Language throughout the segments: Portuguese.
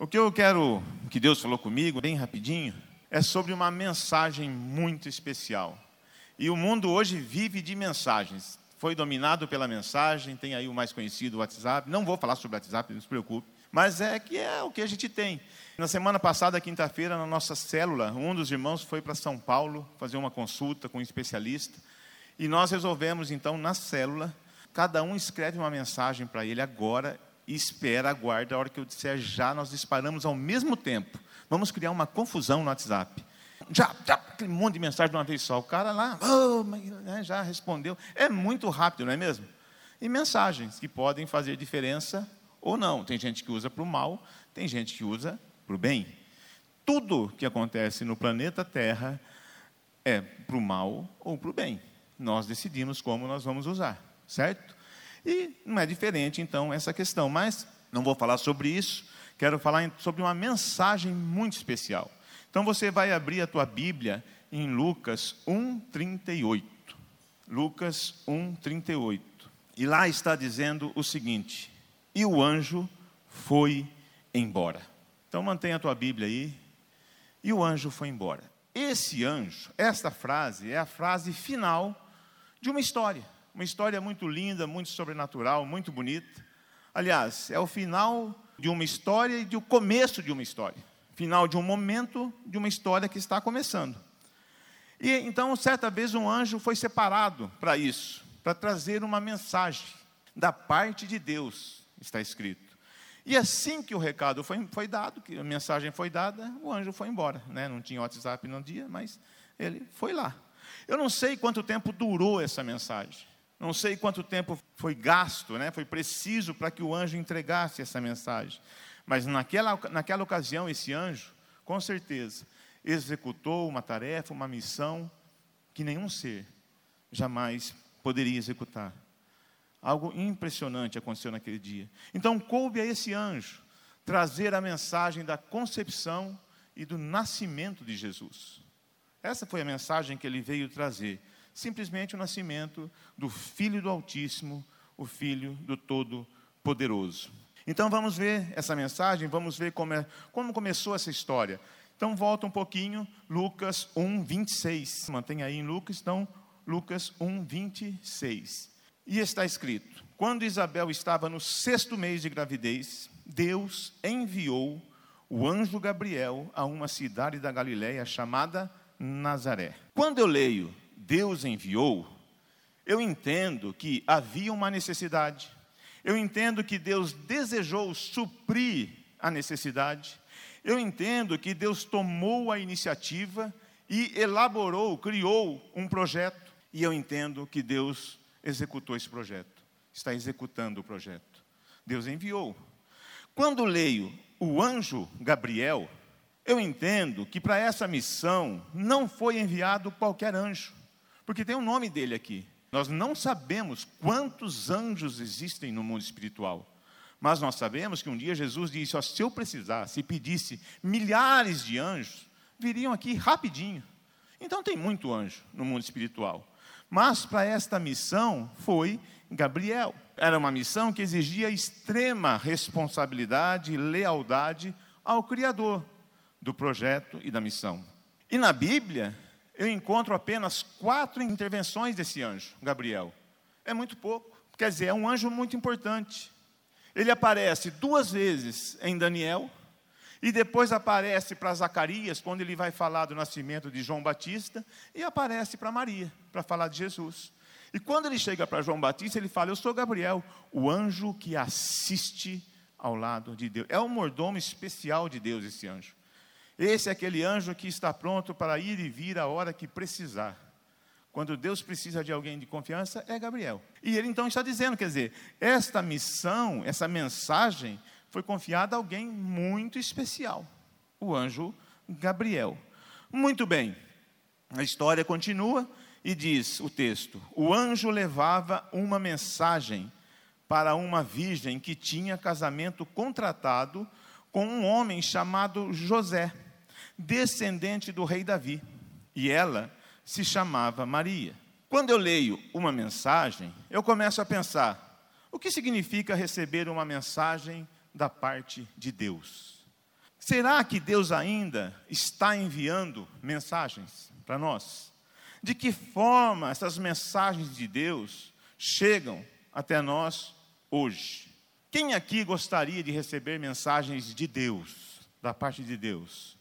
O que eu quero que Deus falou comigo, bem rapidinho, é sobre uma mensagem muito especial. E o mundo hoje vive de mensagens. Foi dominado pela mensagem, tem aí o mais conhecido, o WhatsApp. Não vou falar sobre o WhatsApp, não se preocupe. Mas é que é o que a gente tem. Na semana passada, quinta-feira, na nossa célula, um dos irmãos foi para São Paulo fazer uma consulta com um especialista. E nós resolvemos, então, na célula, cada um escreve uma mensagem para ele agora e espera, aguarda. A hora que eu disser já, nós disparamos ao mesmo tempo. Vamos criar uma confusão no WhatsApp. Já, já, aquele monte de mensagem de uma vez só. O cara lá, oh, né, já respondeu. É muito rápido, não é mesmo? E mensagens que podem fazer diferença ou não. Tem gente que usa para o mal, tem gente que usa para o bem. Tudo que acontece no planeta Terra é para o mal ou para o bem nós decidimos como nós vamos usar, certo? E não é diferente, então, essa questão. Mas não vou falar sobre isso, quero falar sobre uma mensagem muito especial. Então você vai abrir a tua Bíblia em Lucas 1:38. Lucas 1:38. E lá está dizendo o seguinte: E o anjo foi embora. Então mantenha a tua Bíblia aí. E o anjo foi embora. Esse anjo, esta frase é a frase final de uma história. Uma história muito linda, muito sobrenatural, muito bonita. Aliás, é o final de uma história e o começo de uma história. Final de um momento de uma história que está começando. E então, certa vez, um anjo foi separado para isso, para trazer uma mensagem da parte de Deus, está escrito. E assim que o recado foi, foi dado, que a mensagem foi dada, o anjo foi embora. Né? Não tinha WhatsApp no dia, mas ele foi lá. Eu não sei quanto tempo durou essa mensagem. Não sei quanto tempo foi gasto, né? foi preciso para que o anjo entregasse essa mensagem. Mas naquela, naquela ocasião, esse anjo, com certeza, executou uma tarefa, uma missão que nenhum ser jamais poderia executar. Algo impressionante aconteceu naquele dia. Então, coube a esse anjo trazer a mensagem da concepção e do nascimento de Jesus. Essa foi a mensagem que ele veio trazer. Simplesmente o nascimento do Filho do Altíssimo, o Filho do Todo-Poderoso. Então vamos ver essa mensagem, vamos ver como, é, como começou essa história. Então volta um pouquinho, Lucas 1, 26. Mantenha aí em Lucas, então, Lucas 1, 26. E está escrito: Quando Isabel estava no sexto mês de gravidez, Deus enviou o anjo Gabriel a uma cidade da Galiléia chamada Nazaré. Quando eu leio Deus enviou, eu entendo que havia uma necessidade. Eu entendo que Deus desejou suprir a necessidade. Eu entendo que Deus tomou a iniciativa e elaborou, criou um projeto. E eu entendo que Deus executou esse projeto, está executando o projeto. Deus enviou. Quando leio o anjo Gabriel, eu entendo que para essa missão não foi enviado qualquer anjo, porque tem o um nome dele aqui. Nós não sabemos quantos anjos existem no mundo espiritual, mas nós sabemos que um dia Jesus disse: ó, se eu precisasse se pedisse milhares de anjos, viriam aqui rapidinho. Então tem muito anjo no mundo espiritual. Mas para esta missão foi Gabriel. Era uma missão que exigia extrema responsabilidade e lealdade ao Criador do projeto e da missão. E na Bíblia, eu encontro apenas quatro intervenções desse anjo, Gabriel. É muito pouco. Quer dizer, é um anjo muito importante. Ele aparece duas vezes em Daniel, e depois aparece para Zacarias, quando ele vai falar do nascimento de João Batista, e aparece para Maria, para falar de Jesus. E quando ele chega para João Batista, ele fala: Eu sou Gabriel, o anjo que assiste ao lado de Deus. É um mordomo especial de Deus, esse anjo. Esse é aquele anjo que está pronto para ir e vir a hora que precisar. Quando Deus precisa de alguém de confiança, é Gabriel. E ele então está dizendo, quer dizer, esta missão, essa mensagem, foi confiada a alguém muito especial, o anjo Gabriel. Muito bem, a história continua e diz o texto: o anjo levava uma mensagem para uma virgem que tinha casamento contratado com um homem chamado José descendente do rei Davi, e ela se chamava Maria. Quando eu leio uma mensagem, eu começo a pensar: o que significa receber uma mensagem da parte de Deus? Será que Deus ainda está enviando mensagens para nós? De que forma essas mensagens de Deus chegam até nós hoje? Quem aqui gostaria de receber mensagens de Deus, da parte de Deus?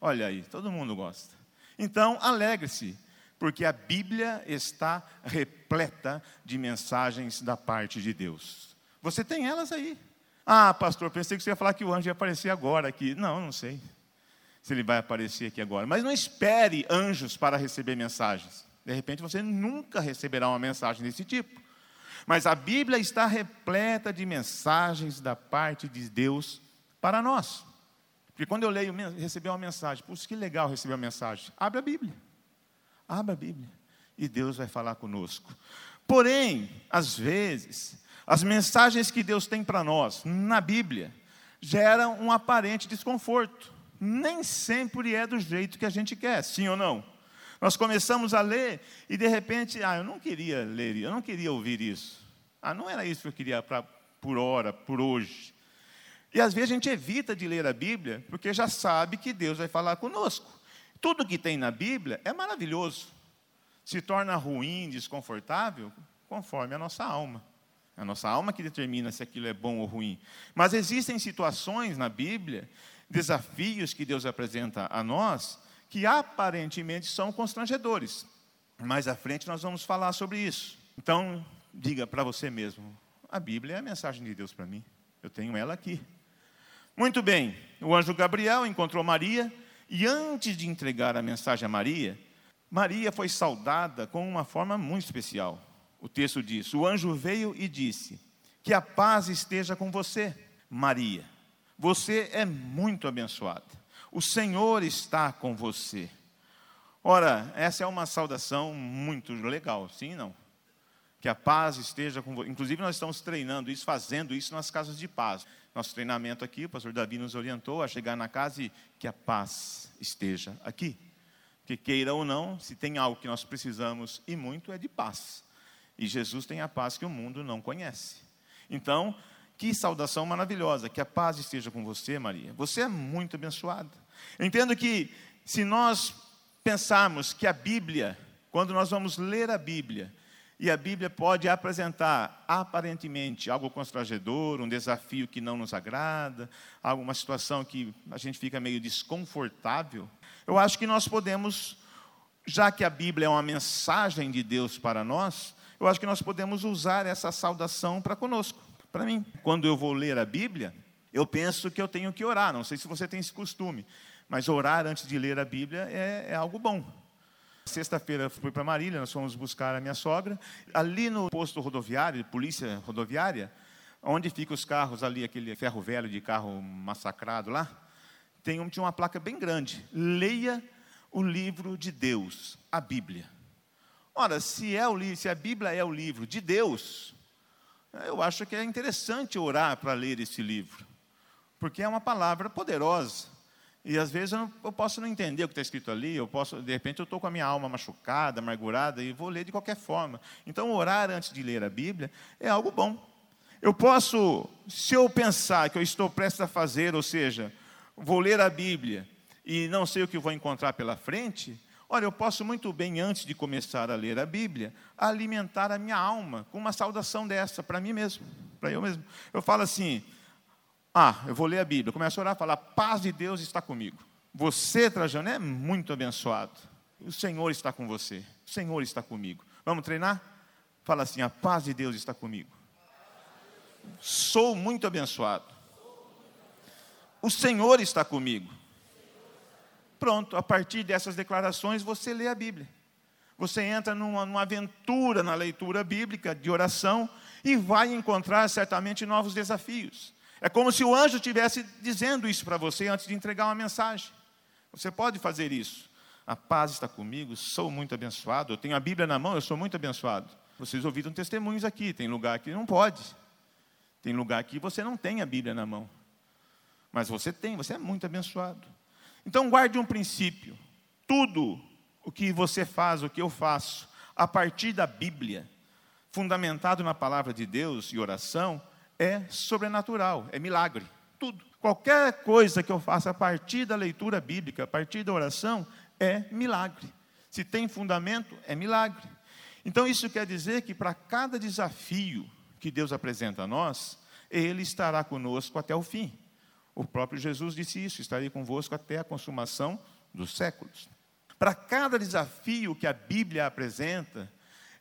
Olha aí, todo mundo gosta. Então, alegre-se, porque a Bíblia está repleta de mensagens da parte de Deus. Você tem elas aí. Ah, pastor, pensei que você ia falar que o anjo ia aparecer agora aqui. Não, não sei se ele vai aparecer aqui agora. Mas não espere anjos para receber mensagens. De repente você nunca receberá uma mensagem desse tipo. Mas a Bíblia está repleta de mensagens da parte de Deus para nós. Porque quando eu leio, receber uma mensagem, puxa, que legal receber uma mensagem. Abre a Bíblia. Abre a Bíblia. E Deus vai falar conosco. Porém, às vezes, as mensagens que Deus tem para nós na Bíblia geram um aparente desconforto. Nem sempre é do jeito que a gente quer, sim ou não? Nós começamos a ler e de repente, ah, eu não queria ler, eu não queria ouvir isso. Ah, não era isso que eu queria pra, por hora, por hoje. E às vezes a gente evita de ler a Bíblia porque já sabe que Deus vai falar conosco. Tudo que tem na Bíblia é maravilhoso. Se torna ruim, desconfortável, conforme a nossa alma. É a nossa alma que determina se aquilo é bom ou ruim. Mas existem situações na Bíblia, desafios que Deus apresenta a nós, que aparentemente são constrangedores. Mais à frente nós vamos falar sobre isso. Então, diga para você mesmo: a Bíblia é a mensagem de Deus para mim. Eu tenho ela aqui. Muito bem, o anjo Gabriel encontrou Maria e antes de entregar a mensagem a Maria, Maria foi saudada com uma forma muito especial o texto diz: O anjo veio e disse: Que a paz esteja com você, Maria. Você é muito abençoada. O Senhor está com você. Ora, essa é uma saudação muito legal, sim não? Que a paz esteja com você. Inclusive, nós estamos treinando isso, fazendo isso nas casas de paz. Nosso treinamento aqui, o pastor Davi nos orientou a chegar na casa e que a paz esteja aqui. Que queira ou não, se tem algo que nós precisamos e muito é de paz. E Jesus tem a paz que o mundo não conhece. Então, que saudação maravilhosa, que a paz esteja com você, Maria. Você é muito abençoada. entendo que se nós pensarmos que a Bíblia, quando nós vamos ler a Bíblia, e a Bíblia pode apresentar aparentemente algo constrangedor, um desafio que não nos agrada, alguma situação que a gente fica meio desconfortável. Eu acho que nós podemos, já que a Bíblia é uma mensagem de Deus para nós, eu acho que nós podemos usar essa saudação para conosco, para mim. Quando eu vou ler a Bíblia, eu penso que eu tenho que orar. Não sei se você tem esse costume, mas orar antes de ler a Bíblia é, é algo bom. Sexta-feira fui para Marília, nós fomos buscar a minha sogra. Ali no posto rodoviário, polícia rodoviária, onde ficam os carros ali, aquele ferro velho de carro massacrado lá, tem um, tinha uma placa bem grande. Leia o livro de Deus, a Bíblia. Ora, se, é o, se a Bíblia é o livro de Deus, eu acho que é interessante orar para ler esse livro, porque é uma palavra poderosa. E às vezes eu, não, eu posso não entender o que está escrito ali, eu posso, de repente eu estou com a minha alma machucada, amargurada, e vou ler de qualquer forma. Então, orar antes de ler a Bíblia é algo bom. Eu posso, se eu pensar que eu estou prestes a fazer, ou seja, vou ler a Bíblia e não sei o que vou encontrar pela frente, Olha, eu posso muito bem, antes de começar a ler a Bíblia, alimentar a minha alma com uma saudação dessa, para mim mesmo, para eu mesmo. Eu falo assim: ah, eu vou ler a Bíblia, começo a orar, falar, paz de Deus está comigo. Você, Trajano, é muito abençoado. O Senhor está com você, o Senhor está comigo. Vamos treinar? Fala assim: a paz de Deus está comigo. Sou muito abençoado. O Senhor está comigo. Pronto, a partir dessas declarações você lê a Bíblia. Você entra numa, numa aventura na leitura bíblica de oração e vai encontrar certamente novos desafios. É como se o anjo estivesse dizendo isso para você antes de entregar uma mensagem. Você pode fazer isso. A paz está comigo, sou muito abençoado. Eu tenho a Bíblia na mão, eu sou muito abençoado. Vocês ouviram testemunhos aqui. Tem lugar que não pode. Tem lugar que você não tem a Bíblia na mão. Mas você tem, você é muito abençoado. Então guarde um princípio: tudo o que você faz, o que eu faço, a partir da Bíblia, fundamentado na palavra de Deus e oração, é sobrenatural, é milagre. Tudo. Qualquer coisa que eu faça a partir da leitura bíblica, a partir da oração, é milagre. Se tem fundamento, é milagre. Então, isso quer dizer que para cada desafio que Deus apresenta a nós, Ele estará conosco até o fim. O próprio Jesus disse isso: estarei convosco até a consumação dos séculos. Para cada desafio que a Bíblia apresenta,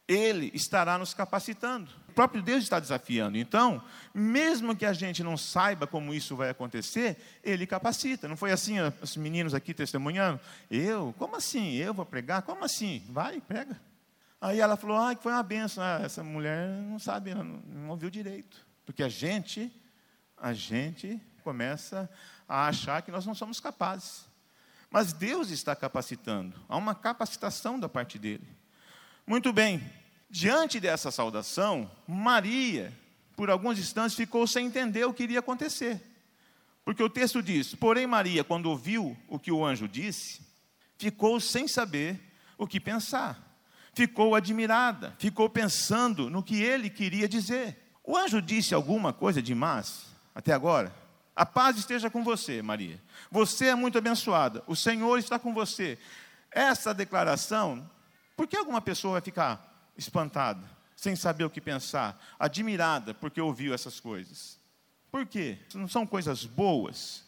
Ele estará nos capacitando. Próprio Deus está desafiando. Então, mesmo que a gente não saiba como isso vai acontecer, Ele capacita. Não foi assim os meninos aqui testemunhando? Eu? Como assim? Eu vou pregar? Como assim? Vai, prega. Aí ela falou, ah, que foi uma benção. Ah, essa mulher não sabe, não, não ouviu direito. Porque a gente, a gente começa a achar que nós não somos capazes. Mas Deus está capacitando, há uma capacitação da parte dele. Muito bem, diante dessa saudação, Maria, por alguns instantes, ficou sem entender o que iria acontecer. Porque o texto diz: Porém, Maria, quando ouviu o que o anjo disse, ficou sem saber o que pensar. Ficou admirada, ficou pensando no que ele queria dizer. O anjo disse alguma coisa demais até agora? A paz esteja com você, Maria. Você é muito abençoada. O Senhor está com você. Essa declaração, por que alguma pessoa vai ficar espantada, sem saber o que pensar, admirada porque ouviu essas coisas? Por quê? Não são coisas boas?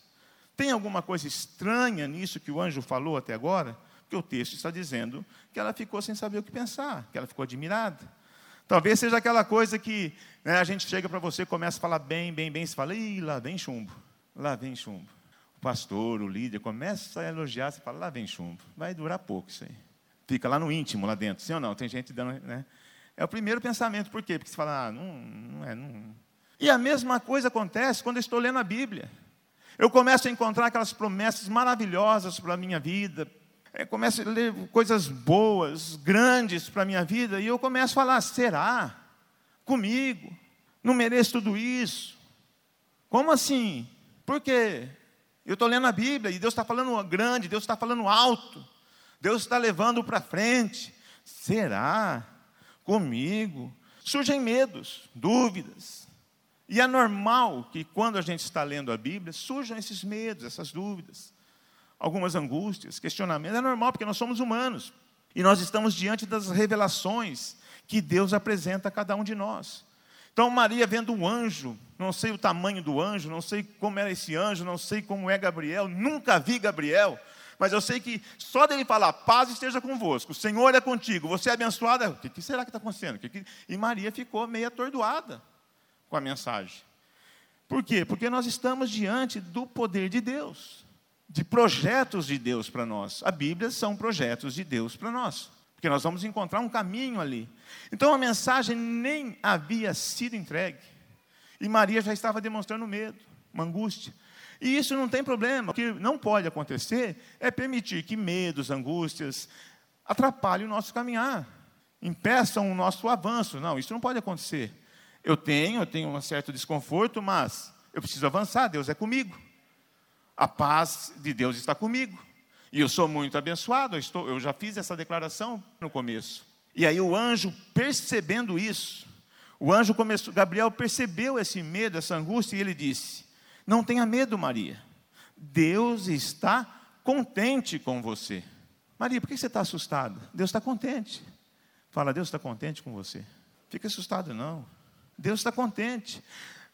Tem alguma coisa estranha nisso que o anjo falou até agora? Porque o texto está dizendo que ela ficou sem saber o que pensar, que ela ficou admirada. Talvez seja aquela coisa que né, a gente chega para você, começa a falar bem, bem, bem, você fala, ih, lá vem chumbo, lá vem chumbo. O pastor, o líder, começa a elogiar, você fala, lá vem chumbo. Vai durar pouco isso aí. Fica lá no íntimo, lá dentro. Sim ou não? Tem gente dando. Né? É o primeiro pensamento. Por quê? Porque você fala, ah, não, não é. Não. E a mesma coisa acontece quando eu estou lendo a Bíblia. Eu começo a encontrar aquelas promessas maravilhosas para a minha vida, é, começo a ler coisas boas, grandes para a minha vida, e eu começo a falar: será? Comigo? Não mereço tudo isso? Como assim? Por quê? Eu estou lendo a Bíblia e Deus está falando grande, Deus está falando alto, Deus está levando para frente. Será? Comigo? Surgem medos, dúvidas. E é normal que quando a gente está lendo a Bíblia, surjam esses medos, essas dúvidas algumas angústias, questionamentos. É normal, porque nós somos humanos. E nós estamos diante das revelações que Deus apresenta a cada um de nós. Então, Maria vendo um anjo, não sei o tamanho do anjo, não sei como era esse anjo, não sei como é Gabriel, nunca vi Gabriel, mas eu sei que só dele falar, paz esteja convosco, o Senhor é contigo, você é abençoada, o que, será que está acontecendo? E Maria ficou meio atordoada com a mensagem. Por quê? Porque nós estamos diante do poder de Deus de projetos de Deus para nós. A Bíblia são projetos de Deus para nós, porque nós vamos encontrar um caminho ali. Então a mensagem nem havia sido entregue, e Maria já estava demonstrando medo, uma angústia. E isso não tem problema, o que não pode acontecer é permitir que medos, angústias atrapalhem o nosso caminhar, impeçam o nosso avanço. Não, isso não pode acontecer. Eu tenho, eu tenho um certo desconforto, mas eu preciso avançar, Deus é comigo a paz de Deus está comigo. E eu sou muito abençoado, eu, estou, eu já fiz essa declaração no começo. E aí o anjo, percebendo isso, o anjo começou, Gabriel percebeu esse medo, essa angústia, e ele disse: Não tenha medo, Maria. Deus está contente com você. Maria, por que você está assustada? Deus está contente. Fala, Deus está contente com você. Fica assustado, não. Deus está contente.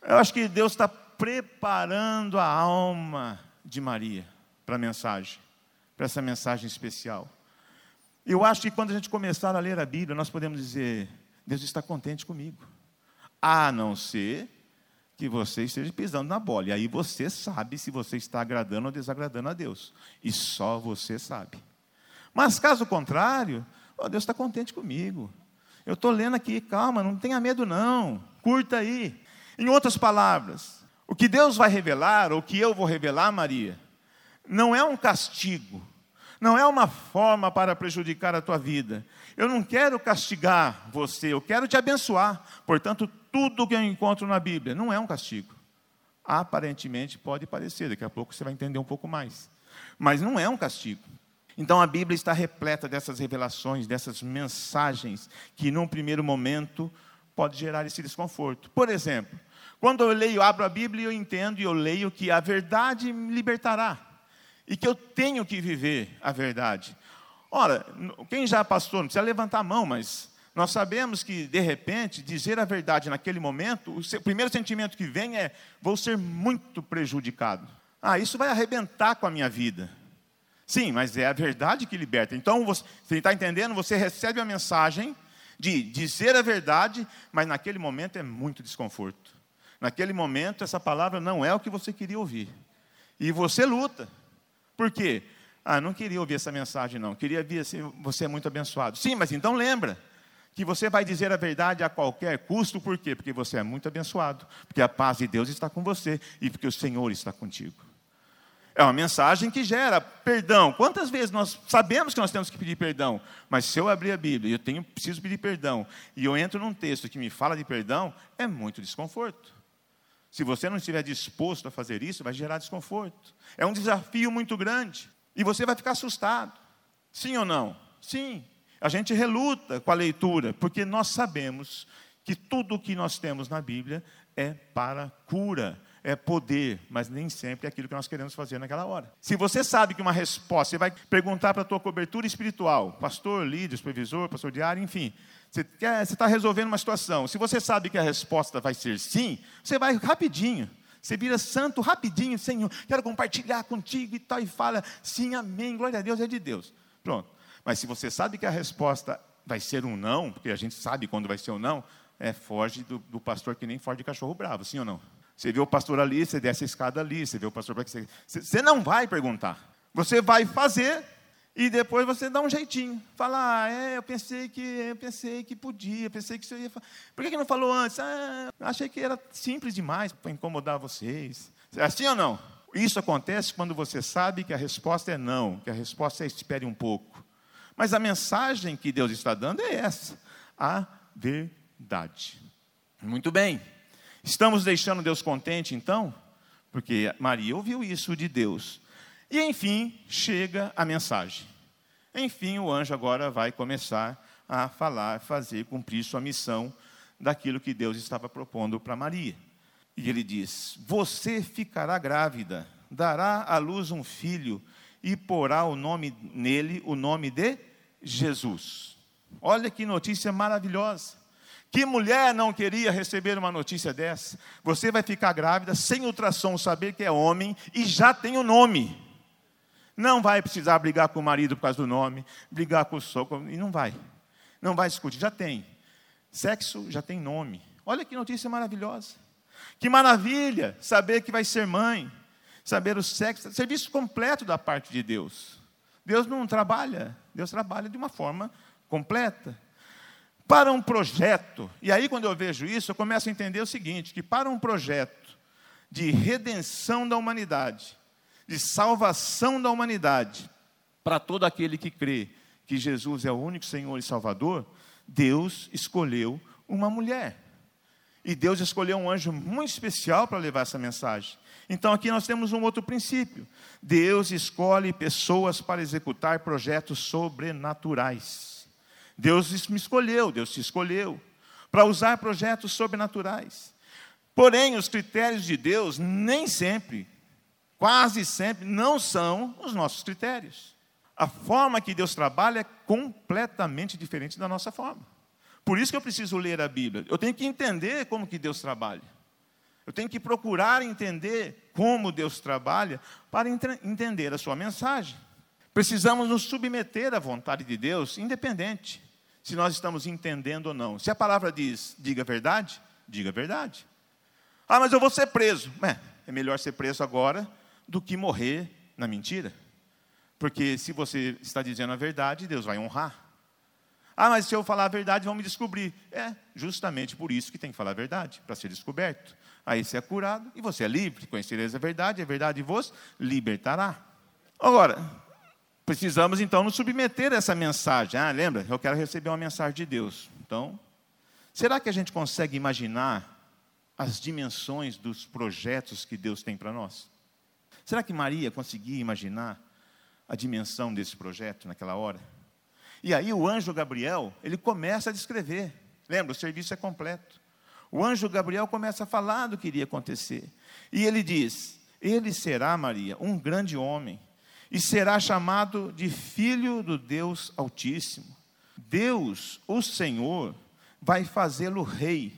Eu acho que Deus está preparando a alma de Maria para a mensagem, para essa mensagem especial. Eu acho que quando a gente começar a ler a Bíblia, nós podemos dizer: Deus está contente comigo. A não ser que você esteja pisando na bola. E aí você sabe se você está agradando ou desagradando a Deus. E só você sabe. Mas caso contrário, oh, Deus está contente comigo. Eu estou lendo aqui, calma, não tenha medo não. Curta aí. Em outras palavras, o que Deus vai revelar, ou o que eu vou revelar, Maria, não é um castigo, não é uma forma para prejudicar a tua vida. Eu não quero castigar você, eu quero te abençoar. Portanto, tudo que eu encontro na Bíblia não é um castigo. Aparentemente pode parecer, daqui a pouco você vai entender um pouco mais. Mas não é um castigo. Então a Bíblia está repleta dessas revelações, dessas mensagens que num primeiro momento pode gerar esse desconforto. Por exemplo, Quando eu leio, abro a Bíblia, eu entendo e eu leio que a verdade me libertará. E que eu tenho que viver a verdade. Ora, quem já passou, não precisa levantar a mão, mas nós sabemos que, de repente, dizer a verdade naquele momento, o primeiro sentimento que vem é: vou ser muito prejudicado. Ah, isso vai arrebentar com a minha vida. Sim, mas é a verdade que liberta. Então, você está entendendo? Você recebe a mensagem de dizer a verdade, mas naquele momento é muito desconforto. Naquele momento, essa palavra não é o que você queria ouvir. E você luta. Por quê? Ah, não queria ouvir essa mensagem, não. Queria ver assim, você é muito abençoado. Sim, mas então lembra que você vai dizer a verdade a qualquer custo, por quê? Porque você é muito abençoado, porque a paz de Deus está com você e porque o Senhor está contigo. É uma mensagem que gera perdão. Quantas vezes nós sabemos que nós temos que pedir perdão, mas se eu abrir a Bíblia e eu tenho, preciso pedir perdão, e eu entro num texto que me fala de perdão, é muito desconforto. Se você não estiver disposto a fazer isso, vai gerar desconforto. É um desafio muito grande. E você vai ficar assustado. Sim ou não? Sim. A gente reluta com a leitura, porque nós sabemos que tudo o que nós temos na Bíblia é para cura, é poder, mas nem sempre é aquilo que nós queremos fazer naquela hora. Se você sabe que uma resposta, você vai perguntar para a tua cobertura espiritual, pastor, líder, supervisor, pastor diário, enfim, você está resolvendo uma situação. Se você sabe que a resposta vai ser sim, você vai rapidinho. Você vira santo rapidinho, Senhor, quero compartilhar contigo e tal, e fala, sim, amém, glória a Deus, é de Deus. Pronto. Mas se você sabe que a resposta vai ser um não, porque a gente sabe quando vai ser um não, é foge do, do pastor que nem foge de cachorro bravo, sim ou não? Você vê o pastor ali, você desce a escada ali, você vê o pastor para que você. Você não vai perguntar. Você vai fazer e depois você dá um jeitinho. Fala, ah, é, eu pensei que eu pensei que podia, pensei que isso ia. Por que, que não falou antes? Ah, achei que era simples demais para incomodar vocês. É assim ou não? Isso acontece quando você sabe que a resposta é não, que a resposta é espere um pouco. Mas a mensagem que Deus está dando é essa: a verdade. Muito bem. Estamos deixando Deus contente, então? Porque Maria ouviu isso de Deus. E enfim, chega a mensagem. Enfim, o anjo agora vai começar a falar, fazer, cumprir sua missão daquilo que Deus estava propondo para Maria. E ele diz: Você ficará grávida, dará à luz um filho e porá o nome nele o nome de Jesus. Olha que notícia maravilhosa. Que mulher não queria receber uma notícia dessa? Você vai ficar grávida sem ultrassom, saber que é homem e já tem o nome. Não vai precisar brigar com o marido por causa do nome, brigar com o sogro, e não vai. Não vai discutir, já tem. Sexo já tem nome. Olha que notícia maravilhosa. Que maravilha saber que vai ser mãe, saber o sexo, serviço completo da parte de Deus. Deus não trabalha, Deus trabalha de uma forma completa para um projeto, e aí quando eu vejo isso, eu começo a entender o seguinte: que para um projeto de redenção da humanidade, de salvação da humanidade, para todo aquele que crê que Jesus é o único Senhor e Salvador, Deus escolheu uma mulher. E Deus escolheu um anjo muito especial para levar essa mensagem. Então aqui nós temos um outro princípio. Deus escolhe pessoas para executar projetos sobrenaturais. Deus me escolheu, Deus te escolheu para usar projetos sobrenaturais. Porém, os critérios de Deus nem sempre, quase sempre, não são os nossos critérios. A forma que Deus trabalha é completamente diferente da nossa forma. Por isso que eu preciso ler a Bíblia. Eu tenho que entender como que Deus trabalha. Eu tenho que procurar entender como Deus trabalha para entender a sua mensagem. Precisamos nos submeter à vontade de Deus, independente se nós estamos entendendo ou não. Se a palavra diz, diga a verdade, diga a verdade. Ah, mas eu vou ser preso. É, é melhor ser preso agora do que morrer na mentira. Porque se você está dizendo a verdade, Deus vai honrar. Ah, mas se eu falar a verdade, vão me descobrir. É justamente por isso que tem que falar a verdade, para ser descoberto. Aí você é curado e você é livre. Conhecereis a verdade, a verdade vos libertará. Agora, Precisamos então nos submeter a essa mensagem. Ah, lembra? Eu quero receber uma mensagem de Deus. Então, será que a gente consegue imaginar as dimensões dos projetos que Deus tem para nós? Será que Maria conseguia imaginar a dimensão desse projeto naquela hora? E aí o anjo Gabriel, ele começa a descrever. Lembra, o serviço é completo. o anjo Gabriel começa a falar do que iria acontecer. E ele diz: Ele será, Maria, um grande homem, e será chamado de Filho do Deus Altíssimo. Deus, o Senhor, vai fazê-lo rei,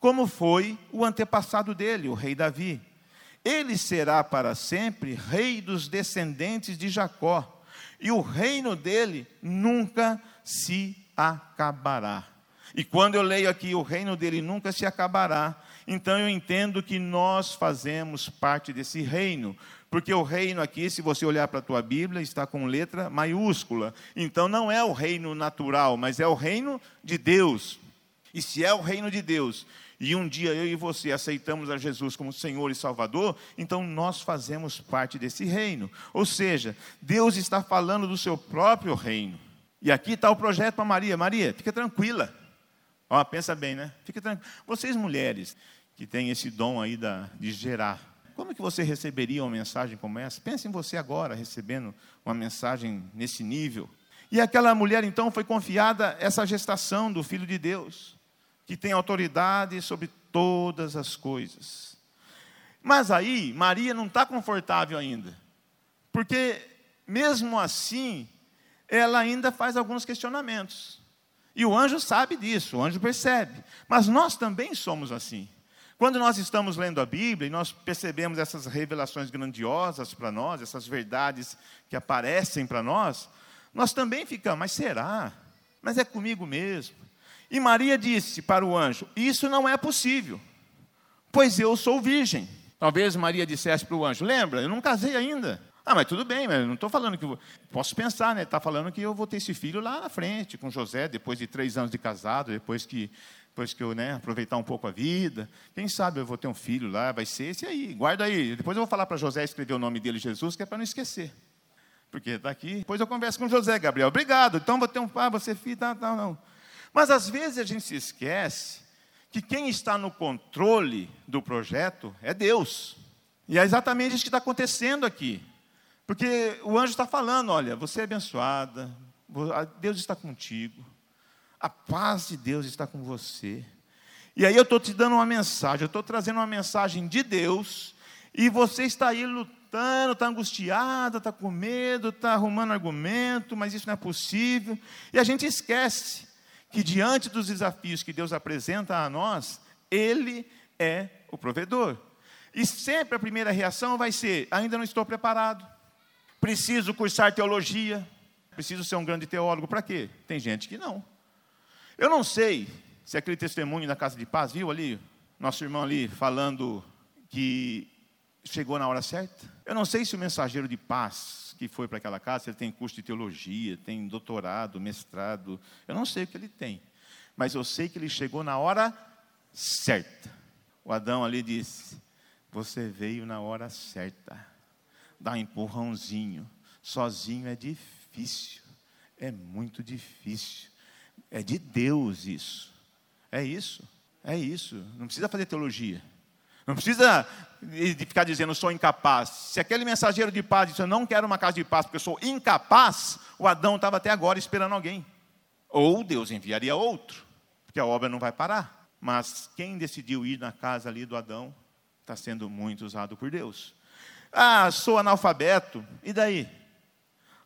como foi o antepassado dele, o rei Davi. Ele será para sempre rei dos descendentes de Jacó, e o reino dele nunca se acabará. E quando eu leio aqui o reino dele nunca se acabará, então eu entendo que nós fazemos parte desse reino, porque o reino aqui, se você olhar para a tua Bíblia, está com letra maiúscula. Então não é o reino natural, mas é o reino de Deus. E se é o reino de Deus, e um dia eu e você aceitamos a Jesus como Senhor e Salvador, então nós fazemos parte desse reino. Ou seja, Deus está falando do seu próprio reino. E aqui está o projeto para Maria. Maria, fica tranquila. Ó, pensa bem, né? Fica tranquila. Vocês mulheres que têm esse dom aí da, de gerar, como que você receberia uma mensagem como essa? Pense em você agora recebendo uma mensagem nesse nível. E aquela mulher então foi confiada essa gestação do Filho de Deus, que tem autoridade sobre todas as coisas. Mas aí, Maria não está confortável ainda, porque mesmo assim, ela ainda faz alguns questionamentos. E o anjo sabe disso, o anjo percebe. Mas nós também somos assim. Quando nós estamos lendo a Bíblia e nós percebemos essas revelações grandiosas para nós, essas verdades que aparecem para nós, nós também ficamos, mas será? Mas é comigo mesmo. E Maria disse para o anjo: Isso não é possível, pois eu sou virgem. Talvez Maria dissesse para o anjo: Lembra, eu não casei ainda. Ah, mas tudo bem, mas não estou falando que. Vou... Posso pensar, né? Está falando que eu vou ter esse filho lá na frente, com José, depois de três anos de casado, depois que depois que eu né, aproveitar um pouco a vida. Quem sabe eu vou ter um filho lá, vai ser esse aí, guarda aí. Depois eu vou falar para José escrever o nome dele, Jesus, que é para não esquecer. Porque está aqui. Depois eu converso com José, Gabriel. Obrigado. Então vou ter um pai, você filho, tal, tal, não. Mas às vezes a gente se esquece que quem está no controle do projeto é Deus. E é exatamente isso que está acontecendo aqui. Porque o anjo está falando: olha, você é abençoada, Deus está contigo, a paz de Deus está com você. E aí eu estou te dando uma mensagem, eu estou trazendo uma mensagem de Deus, e você está aí lutando, está angustiada, está com medo, está arrumando argumento, mas isso não é possível. E a gente esquece que diante dos desafios que Deus apresenta a nós, Ele é o provedor. E sempre a primeira reação vai ser: ainda não estou preparado, preciso cursar teologia, preciso ser um grande teólogo. Para quê? Tem gente que não. Eu não sei se aquele testemunho da Casa de Paz, viu ali, nosso irmão ali falando que chegou na hora certa. Eu não sei se o mensageiro de paz que foi para aquela casa, ele tem curso de teologia, tem doutorado, mestrado, eu não sei o que ele tem, mas eu sei que ele chegou na hora certa. O Adão ali disse: Você veio na hora certa. Dá um empurrãozinho. Sozinho é difícil, é muito difícil. É de Deus isso. É isso. É isso. Não precisa fazer teologia. Não precisa de ficar dizendo, sou incapaz. Se aquele mensageiro de paz disse, eu não quero uma casa de paz porque eu sou incapaz, o Adão estava até agora esperando alguém. Ou Deus enviaria outro, porque a obra não vai parar. Mas quem decidiu ir na casa ali do Adão está sendo muito usado por Deus. Ah, sou analfabeto, e daí?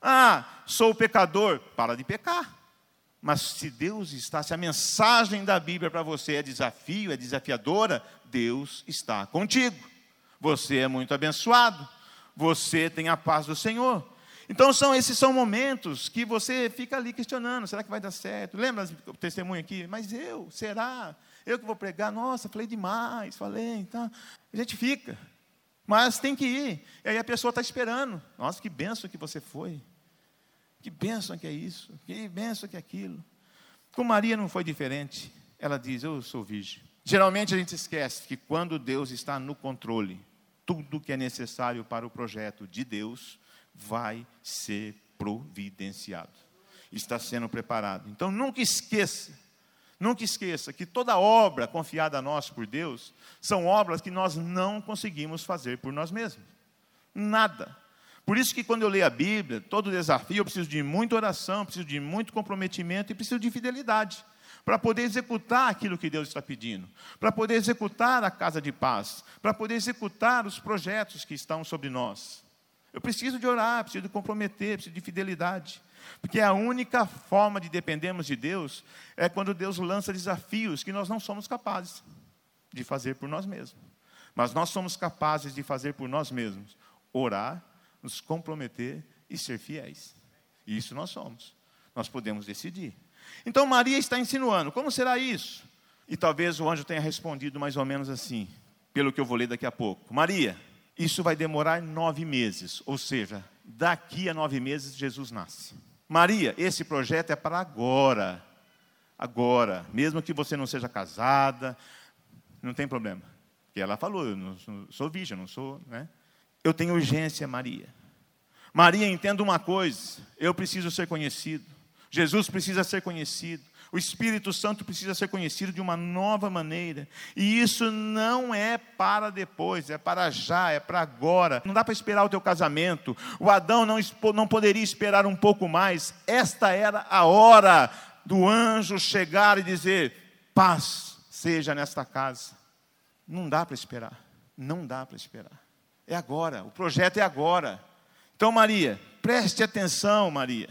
Ah, sou pecador, para de pecar. Mas se Deus está, se a mensagem da Bíblia para você é desafio, é desafiadora, Deus está contigo. Você é muito abençoado. Você tem a paz do Senhor. Então são esses são momentos que você fica ali questionando, será que vai dar certo? Lembra o testemunho aqui? Mas eu, será? Eu que vou pregar? Nossa, falei demais, falei, então. A gente fica. Mas tem que ir. E aí a pessoa está esperando. Nossa, que benção que você foi. Que bênção que é isso, que bênção que é aquilo. Com Maria não foi diferente. Ela diz: Eu sou virgem. Geralmente a gente esquece que quando Deus está no controle, tudo que é necessário para o projeto de Deus vai ser providenciado. Está sendo preparado. Então nunca esqueça, nunca esqueça que toda obra confiada a nós por Deus são obras que nós não conseguimos fazer por nós mesmos. Nada. Por isso que quando eu leio a Bíblia, todo desafio, eu preciso de muita oração, preciso de muito comprometimento e preciso de fidelidade. para poder executar aquilo que Deus está pedindo, para poder executar a casa de paz, para poder executar os projetos que estão sobre nós. Eu preciso de orar, preciso de comprometer, preciso de fidelidade. Porque a única forma de dependermos de Deus é quando Deus lança desafios que nós não somos capazes de fazer por nós mesmos. Mas nós somos capazes de fazer por nós mesmos: orar, nos comprometer e ser fiéis. E isso nós somos. Nós podemos decidir. Então Maria está insinuando: como será isso? E talvez o anjo tenha respondido mais ou menos assim, pelo que eu vou ler daqui a pouco: Maria, isso vai demorar nove meses, ou seja, daqui a nove meses Jesus nasce. Maria, esse projeto é para agora. Agora, mesmo que você não seja casada, não tem problema. Porque ela falou, eu não sou virgem, não sou, né? Eu tenho urgência, Maria. Maria, entenda uma coisa, eu preciso ser conhecido. Jesus precisa ser conhecido. O Espírito Santo precisa ser conhecido de uma nova maneira. E isso não é para depois, é para já, é para agora. Não dá para esperar o teu casamento. O Adão não, não poderia esperar um pouco mais. Esta era a hora do anjo chegar e dizer: paz seja nesta casa. Não dá para esperar. Não dá para esperar. É agora. O projeto é agora. Então, Maria, preste atenção, Maria.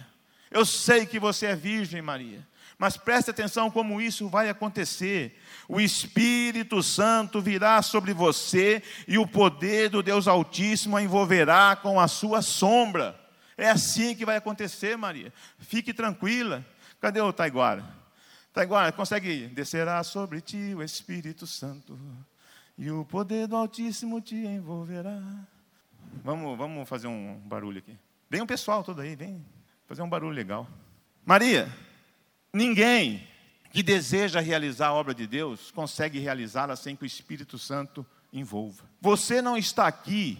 Eu sei que você é virgem, Maria. Mas preste atenção como isso vai acontecer. O Espírito Santo virá sobre você e o poder do Deus Altíssimo a envolverá com a sua sombra. É assim que vai acontecer, Maria. Fique tranquila. Cadê o Taiguara? Taiguara, consegue? Descerá sobre ti o Espírito Santo e o poder do Altíssimo te envolverá. Vamos, vamos fazer um barulho aqui. Vem o pessoal todo aí, vem fazer um barulho legal. Maria, Ninguém que deseja realizar a obra de Deus consegue realizá-la sem que o Espírito Santo envolva. Você não está aqui,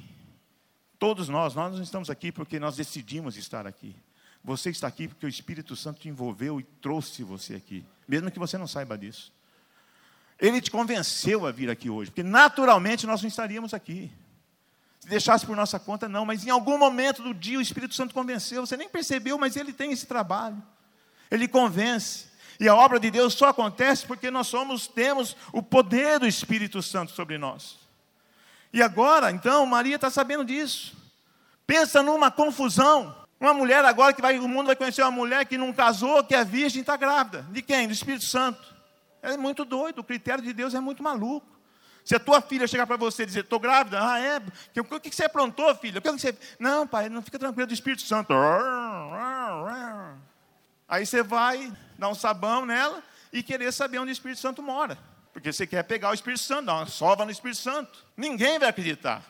todos nós, nós não estamos aqui porque nós decidimos estar aqui. Você está aqui porque o Espírito Santo te envolveu e trouxe você aqui, mesmo que você não saiba disso. Ele te convenceu a vir aqui hoje, porque naturalmente nós não estaríamos aqui. Se deixasse por nossa conta, não, mas em algum momento do dia o Espírito Santo convenceu, você nem percebeu, mas ele tem esse trabalho. Ele convence. E a obra de Deus só acontece porque nós somos, temos o poder do Espírito Santo sobre nós. E agora, então, Maria está sabendo disso. Pensa numa confusão. Uma mulher agora que vai, o mundo vai conhecer uma mulher que não casou, que é virgem, está grávida. De quem? Do Espírito Santo. É muito doido, o critério de Deus é muito maluco. Se a tua filha chegar para você e dizer, estou grávida, ah, é? O que você aprontou, filha? O que você... Não, pai, não fica tranquilo do Espírito Santo. Aí você vai dar um sabão nela e querer saber onde o Espírito Santo mora. Porque você quer pegar o Espírito Santo, dar uma sova no Espírito Santo. Ninguém vai acreditar.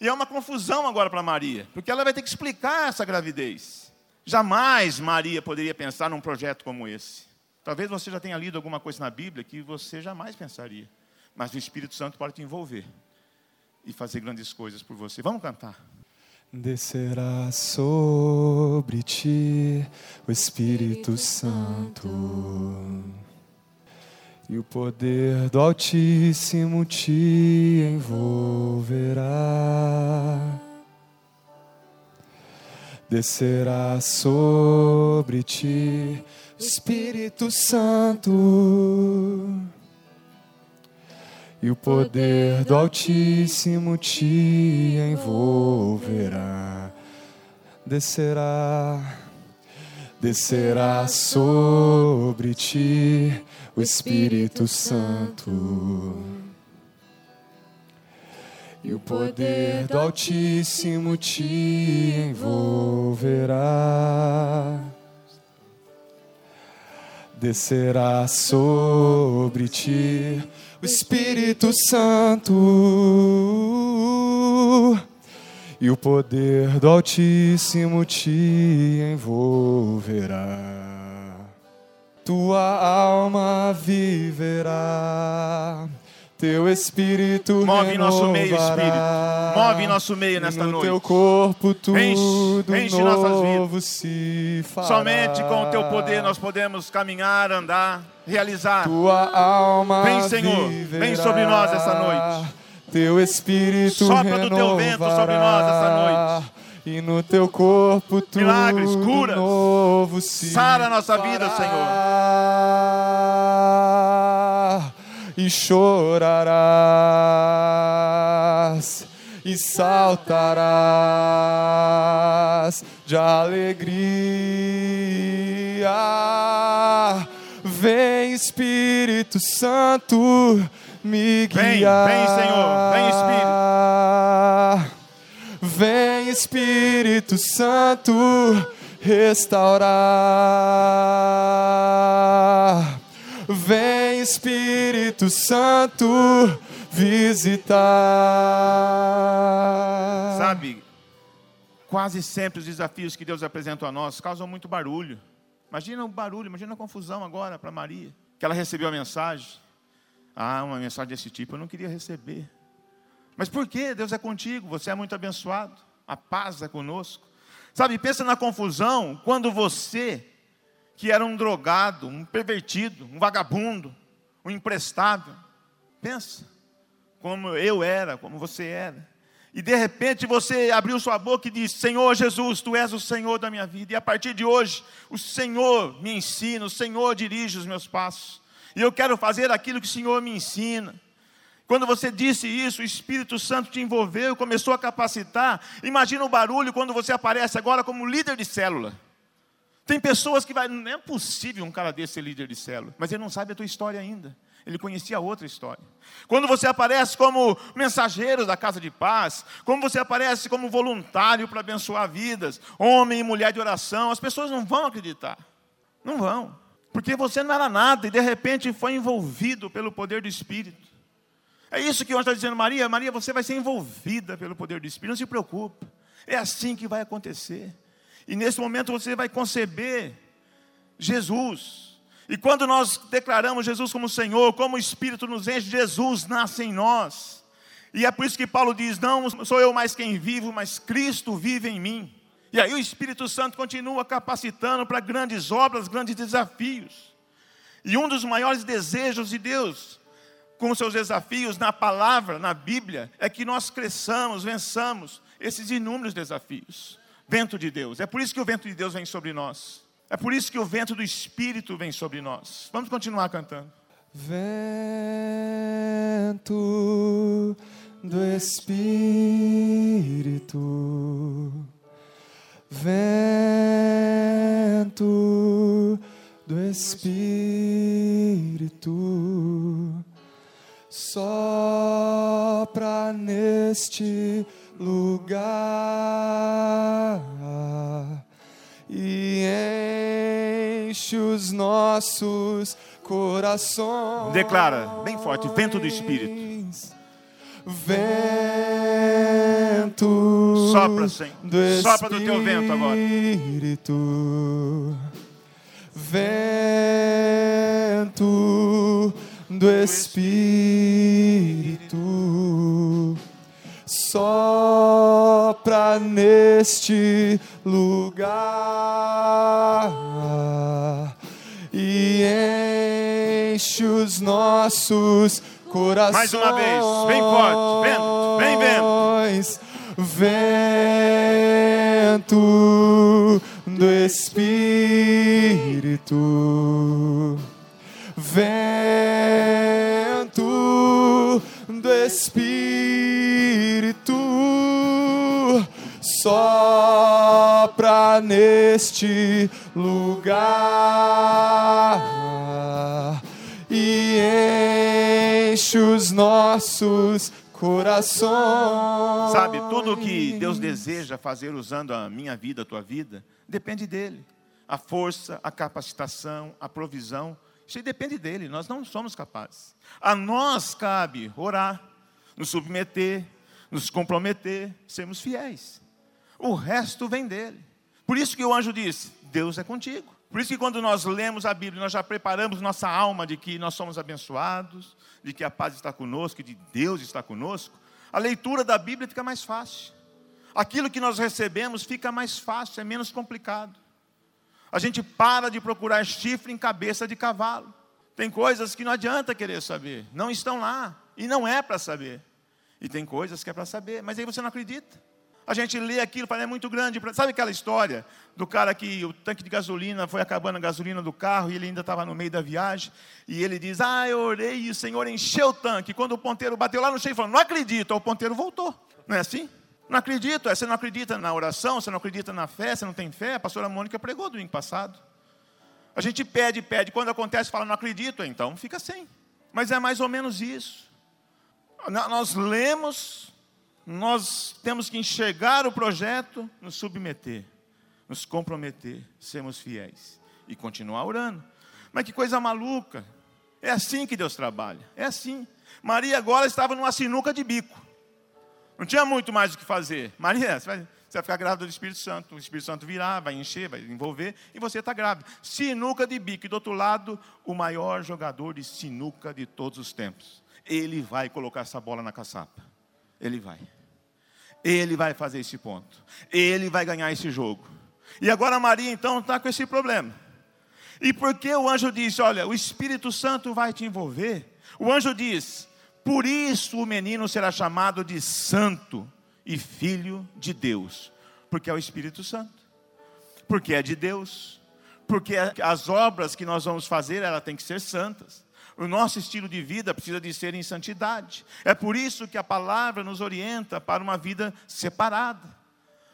E é uma confusão agora para Maria, porque ela vai ter que explicar essa gravidez. Jamais Maria poderia pensar num projeto como esse. Talvez você já tenha lido alguma coisa na Bíblia que você jamais pensaria. Mas o Espírito Santo pode te envolver e fazer grandes coisas por você. Vamos cantar. Descerá sobre ti o Espírito Santo, e o poder do Altíssimo te envolverá. Descerá sobre ti Espírito Santo e o poder do Altíssimo te envolverá. Descerá, descerá sobre ti o Espírito Santo. E o poder do Altíssimo te envolverá. Descerá sobre ti o Espírito Santo e o poder do Altíssimo te envolverá. Tua alma viverá teu espírito Move nosso meio, Espírito. Move nosso meio nesta no noite. teu corpo tudo enche, enche novo se fará. Somente com o teu poder nós podemos caminhar, andar, realizar. Tua alma Vem, Senhor. viverá. Vem sobre nós essa noite. Teu espírito Sopra do teu vento sobre nós essa renovará. e no teu corpo tudo Milagres, curas. novo se Sara a nossa vida, fará. E chorarás e saltarás de alegria. Vem Espírito Santo me Vem, guiar. vem, Senhor, vem, Vem Espírito Santo restaurar. Vem Espírito Santo visitar. Sabe, quase sempre os desafios que Deus apresentou a nós causam muito barulho. Imagina o barulho, imagina a confusão agora para Maria, que ela recebeu a mensagem. Ah, uma mensagem desse tipo eu não queria receber. Mas por quê? Deus é contigo, você é muito abençoado, a paz é conosco. Sabe, pensa na confusão quando você, que era um drogado, um pervertido, um vagabundo, um imprestável, pensa como eu era, como você era. E de repente você abriu sua boca e disse: Senhor Jesus, tu és o Senhor da minha vida. E a partir de hoje, o Senhor me ensina, o Senhor dirige os meus passos. E eu quero fazer aquilo que o Senhor me ensina. Quando você disse isso, o Espírito Santo te envolveu, começou a capacitar. Imagina o barulho quando você aparece agora como líder de célula. Tem pessoas que vai, não é possível um cara desse ser líder de célula, mas ele não sabe a tua história ainda. Ele conhecia outra história. Quando você aparece como mensageiro da casa de paz, como você aparece como voluntário para abençoar vidas, homem e mulher de oração, as pessoas não vão acreditar. Não vão. Porque você não era nada e de repente foi envolvido pelo poder do Espírito. É isso que anjo está dizendo, Maria. Maria, você vai ser envolvida pelo poder do Espírito. Não se preocupe. É assim que vai acontecer. E nesse momento você vai conceber Jesus. E quando nós declaramos Jesus como Senhor, como o Espírito nos enche, Jesus nasce em nós. E é por isso que Paulo diz: Não sou eu mais quem vivo, mas Cristo vive em mim. E aí o Espírito Santo continua capacitando para grandes obras, grandes desafios. E um dos maiores desejos de Deus, com seus desafios na palavra, na Bíblia, é que nós cresçamos, vençamos esses inúmeros desafios. Vento de Deus. É por isso que o vento de Deus vem sobre nós. É por isso que o vento do Espírito vem sobre nós. Vamos continuar cantando. Vento do Espírito, vento do Espírito, sopra neste lugar e enche os nossos corações. Declara bem forte: vento do Espírito. Vento Sopra, Senhor. do Sopra do teu vento agora. Espírito. Vento do Espírito. Sopra neste lugar e enche os nossos corações. Mais uma vez, bem forte, vento, vem Vento do Espírito. Vento do Espírito. Sopra neste lugar e enche os nossos corações. Sabe, tudo o que Deus deseja fazer usando a minha vida, a tua vida, depende dele. A força, a capacitação, a provisão, isso depende dele, nós não somos capazes. A nós cabe orar, nos submeter, nos comprometer, sermos fiéis. O resto vem dele. Por isso que o anjo disse: Deus é contigo. Por isso que quando nós lemos a Bíblia, nós já preparamos nossa alma de que nós somos abençoados, de que a paz está conosco, de Deus está conosco. A leitura da Bíblia fica mais fácil. Aquilo que nós recebemos fica mais fácil, é menos complicado. A gente para de procurar chifre em cabeça de cavalo. Tem coisas que não adianta querer saber, não estão lá e não é para saber. E tem coisas que é para saber, mas aí você não acredita. A gente lê aquilo, fala, é muito grande. Sabe aquela história do cara que o tanque de gasolina foi acabando a gasolina do carro e ele ainda estava no meio da viagem e ele diz: Ah, eu orei e o Senhor encheu o tanque. Quando o ponteiro bateu lá no cheio, falou: Não acredito. O ponteiro voltou. Não é assim? Não acredito. É, você não acredita na oração, você não acredita na fé, você não tem fé. A pastora Mônica pregou domingo passado. A gente pede, pede. Quando acontece, fala: Não acredito. Então fica sem. Mas é mais ou menos isso. Nós lemos nós temos que enxergar o projeto, nos submeter, nos comprometer, sermos fiéis e continuar orando. Mas que coisa maluca! É assim que Deus trabalha, é assim. Maria agora estava numa sinuca de bico, não tinha muito mais o que fazer. Maria, você vai, você vai ficar grávida do Espírito Santo, o Espírito Santo virá, vai encher, vai envolver, e você está grávida. Sinuca de bico, e do outro lado, o maior jogador de sinuca de todos os tempos. Ele vai colocar essa bola na caçapa. Ele vai. Ele vai fazer esse ponto. Ele vai ganhar esse jogo. E agora Maria então está com esse problema. E porque o anjo disse: Olha, o Espírito Santo vai te envolver. O anjo diz: Por isso o menino será chamado de Santo e Filho de Deus. Porque é o Espírito Santo. Porque é de Deus. Porque as obras que nós vamos fazer, elas têm que ser santas. O nosso estilo de vida precisa de ser em santidade. É por isso que a palavra nos orienta para uma vida separada,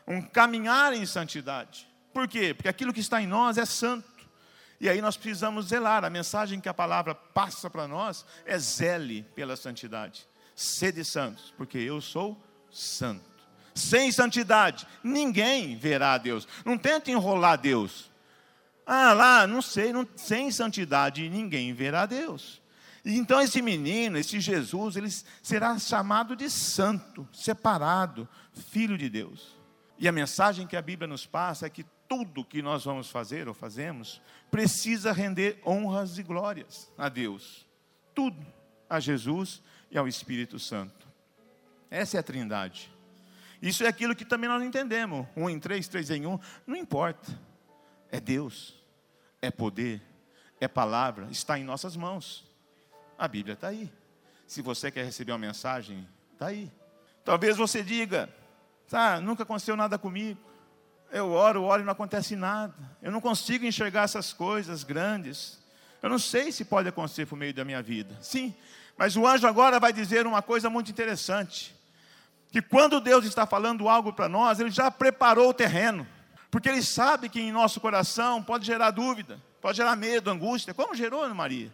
um caminhar em santidade. Por quê? Porque aquilo que está em nós é santo. E aí nós precisamos zelar. A mensagem que a palavra passa para nós é zele pela santidade. Sede santos, porque eu sou santo. Sem santidade, ninguém verá a Deus. Não tente enrolar Deus. Ah, lá, não sei, não, sem santidade ninguém verá Deus. Então esse menino, esse Jesus, ele será chamado de santo, separado, filho de Deus. E a mensagem que a Bíblia nos passa é que tudo que nós vamos fazer ou fazemos precisa render honras e glórias a Deus. Tudo a Jesus e ao Espírito Santo. Essa é a Trindade. Isso é aquilo que também nós entendemos. Um em três, três em um, não importa. É Deus é poder, é palavra, está em nossas mãos. A Bíblia está aí. Se você quer receber uma mensagem, está aí. Talvez você diga, tá, nunca aconteceu nada comigo. Eu oro, oro e não acontece nada. Eu não consigo enxergar essas coisas grandes. Eu não sei se pode acontecer por meio da minha vida. Sim, mas o anjo agora vai dizer uma coisa muito interessante. Que quando Deus está falando algo para nós, Ele já preparou o terreno. Porque ele sabe que em nosso coração pode gerar dúvida, pode gerar medo, angústia, como gerou Maria.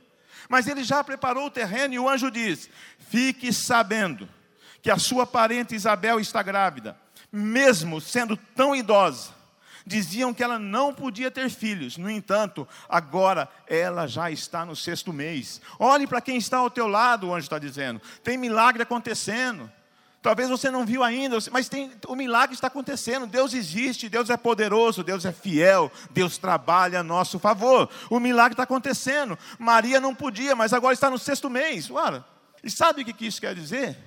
Mas ele já preparou o terreno e o anjo diz: Fique sabendo que a sua parente Isabel está grávida, mesmo sendo tão idosa. Diziam que ela não podia ter filhos, no entanto, agora ela já está no sexto mês. Olhe para quem está ao teu lado, o anjo está dizendo: tem milagre acontecendo. Talvez você não viu ainda, mas tem, o milagre está acontecendo. Deus existe, Deus é poderoso, Deus é fiel, Deus trabalha a nosso favor. O milagre está acontecendo. Maria não podia, mas agora está no sexto mês. Ora, e sabe o que isso quer dizer?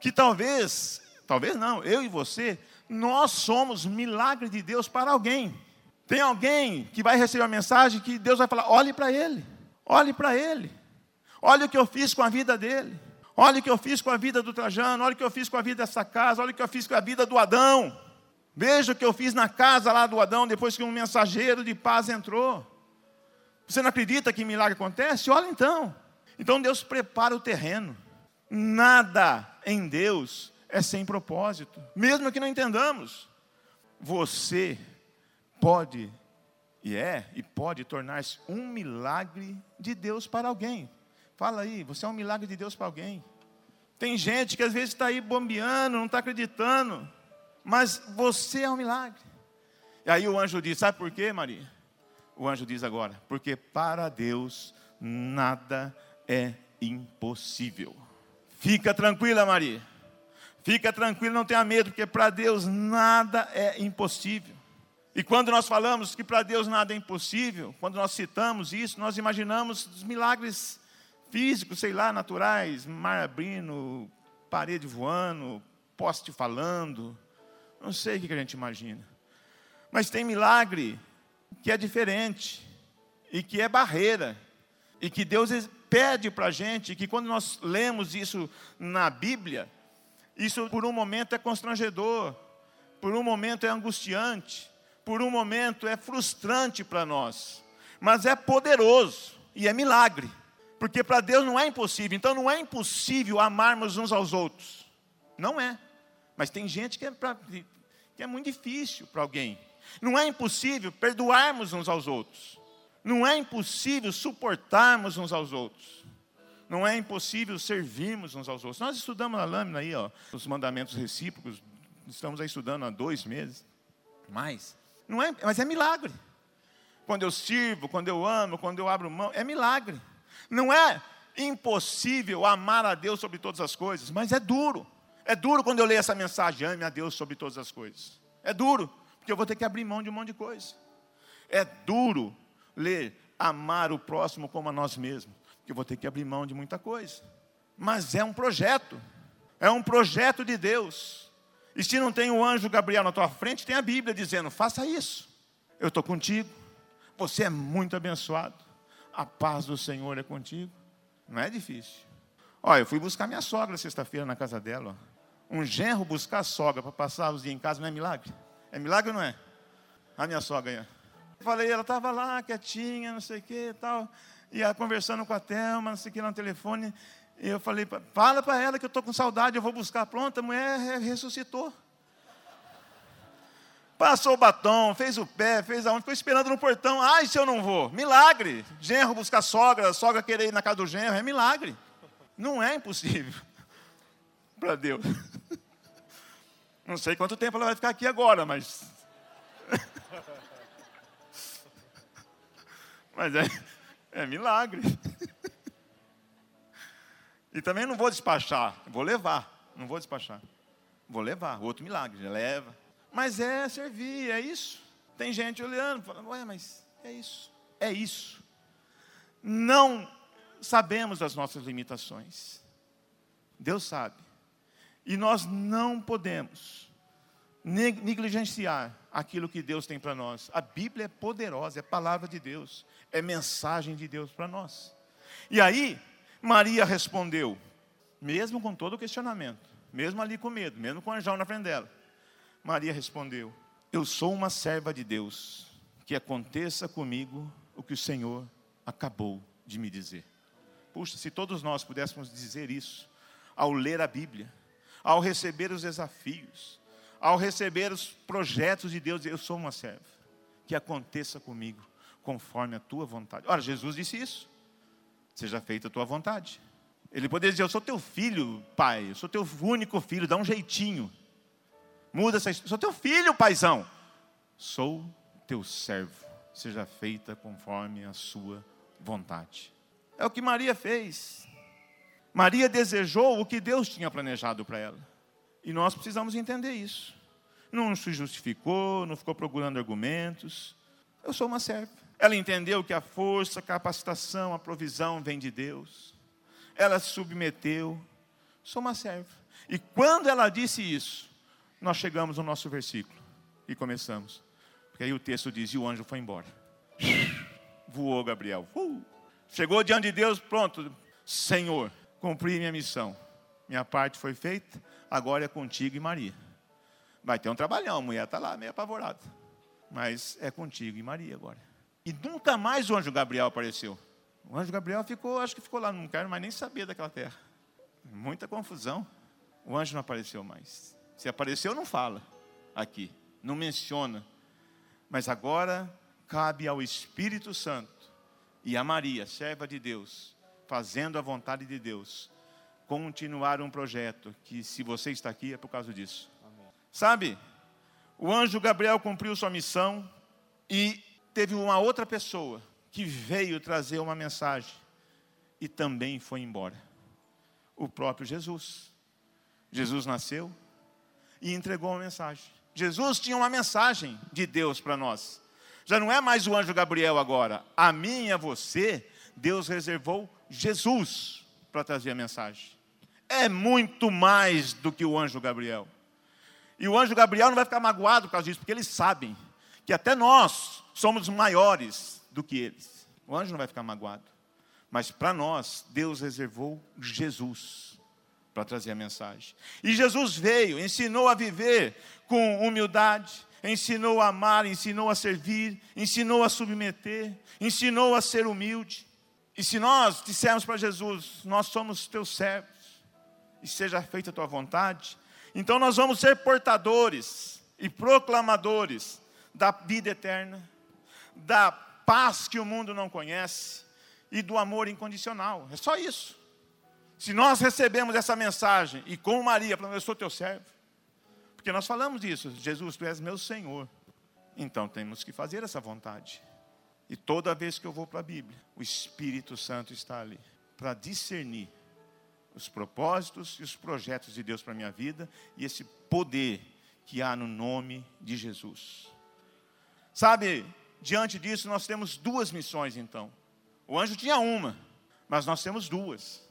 Que talvez, talvez não, eu e você, nós somos milagre de Deus para alguém. Tem alguém que vai receber uma mensagem que Deus vai falar: olhe para ele, olhe para ele, olhe o que eu fiz com a vida dele. Olha o que eu fiz com a vida do Trajano, olha o que eu fiz com a vida dessa casa, olha o que eu fiz com a vida do Adão. Veja o que eu fiz na casa lá do Adão, depois que um mensageiro de paz entrou. Você não acredita que milagre acontece? Olha então. Então Deus prepara o terreno. Nada em Deus é sem propósito, mesmo que não entendamos. Você pode, e é, e pode tornar-se um milagre de Deus para alguém. Fala aí, você é um milagre de Deus para alguém. Tem gente que às vezes está aí bombeando, não está acreditando, mas você é um milagre. E aí o anjo diz: Sabe por quê, Maria? O anjo diz agora: Porque para Deus nada é impossível. Fica tranquila, Maria. Fica tranquila, não tenha medo, porque para Deus nada é impossível. E quando nós falamos que para Deus nada é impossível, quando nós citamos isso, nós imaginamos os milagres físicos, sei lá, naturais, mar abrindo, parede voando, poste falando, não sei o que a gente imagina. Mas tem milagre que é diferente e que é barreira e que Deus pede para a gente que quando nós lemos isso na Bíblia, isso por um momento é constrangedor. por um momento é angustiante, por um momento é frustrante para nós, mas é poderoso e é milagre, porque para Deus não é impossível, então não é impossível amarmos uns aos outros, não é, mas tem gente que é, pra, que é muito difícil para alguém, não é impossível perdoarmos uns aos outros, não é impossível suportarmos uns aos outros. Não é impossível servirmos uns aos outros. Nós estudamos na lâmina aí, ó, os mandamentos recíprocos. Estamos aí estudando há dois meses. Mais. Não é, mas é milagre. Quando eu sirvo, quando eu amo, quando eu abro mão, é milagre. Não é impossível amar a Deus sobre todas as coisas, mas é duro. É duro quando eu leio essa mensagem, ame a Deus sobre todas as coisas. É duro, porque eu vou ter que abrir mão de um monte de coisa. É duro ler, amar o próximo como a nós mesmos, porque eu vou ter que abrir mão de muita coisa. Mas é um projeto, é um projeto de Deus. E se não tem o anjo Gabriel na tua frente, tem a Bíblia dizendo: faça isso. Eu estou contigo. Você é muito abençoado. A paz do Senhor é contigo. Não é difícil. Olha, eu fui buscar minha sogra sexta-feira na casa dela. Ó. Um genro buscar a sogra para passar os dias em casa não é milagre? É milagre ou não é? A minha sogra aí. Falei, ela estava lá, quietinha, não sei o que e tal. E conversando com a Thelma, não sei o que, no telefone. E eu falei, fala para ela que eu estou com saudade, eu vou buscar. Pronto, a mulher ressuscitou. Passou o batom, fez o pé, fez aonde, ficou esperando no portão. Ai, se eu não vou. Milagre. Genro buscar sogra, sogra querer ir na casa do genro, é milagre. Não é impossível para Deus. Não sei quanto tempo ela vai ficar aqui agora, mas. mas é, é milagre. E também não vou despachar, vou levar, não vou despachar. Vou levar, outro milagre, leva. Mas é servir, é isso. Tem gente olhando, falando, ué, mas é isso, é isso. Não sabemos das nossas limitações. Deus sabe. E nós não podemos negligenciar aquilo que Deus tem para nós. A Bíblia é poderosa, é palavra de Deus, é mensagem de Deus para nós. E aí, Maria respondeu, mesmo com todo o questionamento, mesmo ali com medo, mesmo com o anjão na frente dela. Maria respondeu: Eu sou uma serva de Deus, que aconteça comigo o que o Senhor acabou de me dizer. Puxa, se todos nós pudéssemos dizer isso ao ler a Bíblia, ao receber os desafios, ao receber os projetos de Deus, eu sou uma serva, que aconteça comigo conforme a tua vontade. Ora, Jesus disse isso seja feita a tua vontade. Ele poderia dizer: Eu sou teu filho, pai, eu sou teu único filho, dá um jeitinho. Muda essa história. Sou teu filho, paizão. Sou teu servo, seja feita conforme a sua vontade. É o que Maria fez. Maria desejou o que Deus tinha planejado para ela. E nós precisamos entender isso. Não se justificou, não ficou procurando argumentos. Eu sou uma serva. Ela entendeu que a força, a capacitação, a provisão vem de Deus. Ela se submeteu. Sou uma serva. E quando ela disse isso, nós chegamos no nosso versículo e começamos. Porque aí o texto diz: e o anjo foi embora. Voou Gabriel. Uh! Chegou diante de Deus, pronto. Senhor, cumpri minha missão. Minha parte foi feita, agora é contigo e Maria. Vai ter um trabalhão, a mulher está lá meio apavorada. Mas é contigo e Maria agora. E nunca mais o anjo Gabriel apareceu. O anjo Gabriel ficou, acho que ficou lá, não quero mais nem saber daquela terra. Muita confusão. O anjo não apareceu mais. Se apareceu, não fala aqui, não menciona. Mas agora cabe ao Espírito Santo e a Maria, serva de Deus, fazendo a vontade de Deus, continuar um projeto que, se você está aqui, é por causa disso. Amém. Sabe, o anjo Gabriel cumpriu sua missão e teve uma outra pessoa que veio trazer uma mensagem e também foi embora. O próprio Jesus. Jesus nasceu e entregou uma mensagem. Jesus tinha uma mensagem de Deus para nós. Já não é mais o anjo Gabriel agora. A mim e a você, Deus reservou Jesus para trazer a mensagem. É muito mais do que o anjo Gabriel. E o anjo Gabriel não vai ficar magoado por causa disso, porque eles sabem que até nós somos maiores do que eles. O anjo não vai ficar magoado. Mas para nós, Deus reservou Jesus para trazer a mensagem. E Jesus veio, ensinou a viver com humildade, ensinou a amar, ensinou a servir, ensinou a submeter, ensinou a ser humilde. E se nós dissermos para Jesus, nós somos teus servos, e seja feita a tua vontade, então nós vamos ser portadores e proclamadores da vida eterna, da paz que o mundo não conhece e do amor incondicional. É só isso. Se nós recebemos essa mensagem e com Maria, falando, eu sou teu servo, porque nós falamos isso, Jesus, tu és meu Senhor. Então temos que fazer essa vontade. E toda vez que eu vou para a Bíblia, o Espírito Santo está ali para discernir os propósitos e os projetos de Deus para a minha vida e esse poder que há no nome de Jesus. Sabe, diante disso nós temos duas missões então. O anjo tinha uma, mas nós temos duas.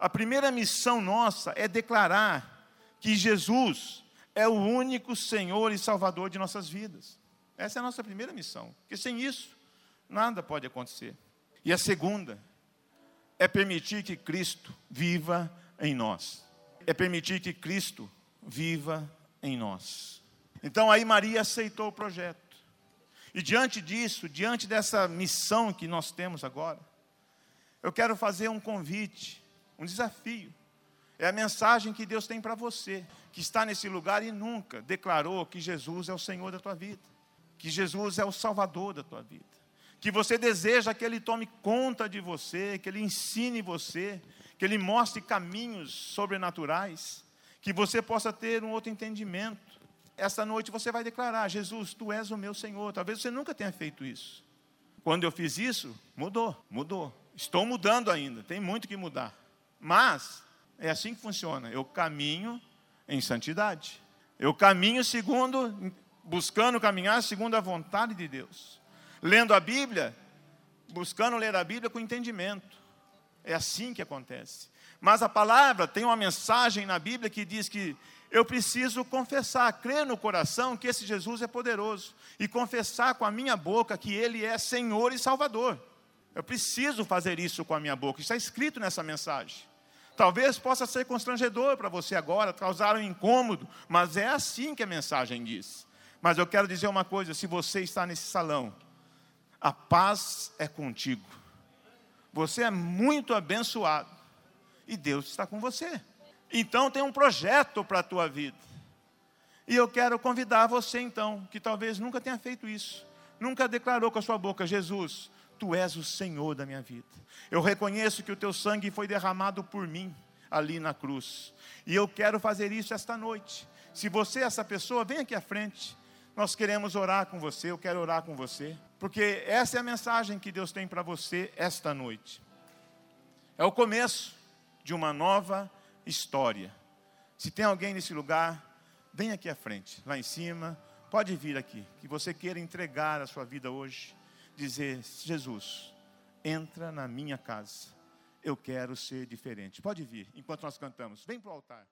A primeira missão nossa é declarar que Jesus é o único Senhor e Salvador de nossas vidas. Essa é a nossa primeira missão, porque sem isso, nada pode acontecer. E a segunda é permitir que Cristo viva em nós. É permitir que Cristo viva em nós. Então aí Maria aceitou o projeto. E diante disso, diante dessa missão que nós temos agora, eu quero fazer um convite, um desafio é a mensagem que Deus tem para você, que está nesse lugar e nunca declarou que Jesus é o Senhor da tua vida, que Jesus é o Salvador da tua vida, que você deseja que Ele tome conta de você, que Ele ensine você, que Ele mostre caminhos sobrenaturais, que você possa ter um outro entendimento. Esta noite você vai declarar: Jesus, tu és o meu Senhor. Talvez você nunca tenha feito isso. Quando eu fiz isso, mudou, mudou. Estou mudando ainda, tem muito que mudar. Mas é assim que funciona. Eu caminho em santidade. Eu caminho segundo, buscando caminhar segundo a vontade de Deus. Lendo a Bíblia, buscando ler a Bíblia com entendimento. É assim que acontece. Mas a palavra tem uma mensagem na Bíblia que diz que eu preciso confessar, crer no coração que esse Jesus é poderoso e confessar com a minha boca que ele é Senhor e Salvador. Eu preciso fazer isso com a minha boca. Está escrito nessa mensagem. Talvez possa ser constrangedor para você agora, causar um incômodo, mas é assim que a mensagem diz. Mas eu quero dizer uma coisa: se você está nesse salão, a paz é contigo. Você é muito abençoado e Deus está com você. Então tem um projeto para a tua vida. E eu quero convidar você então, que talvez nunca tenha feito isso, nunca declarou com a sua boca, Jesus, Tu és o Senhor da minha vida. Eu reconheço que o teu sangue foi derramado por mim ali na cruz. E eu quero fazer isso esta noite. Se você é essa pessoa, vem aqui à frente. Nós queremos orar com você, eu quero orar com você, porque essa é a mensagem que Deus tem para você esta noite. É o começo de uma nova história. Se tem alguém nesse lugar, vem aqui à frente, lá em cima, pode vir aqui, que você queira entregar a sua vida hoje dizer: Jesus, entra na minha casa, eu quero ser diferente. Pode vir, enquanto nós cantamos, vem para o altar.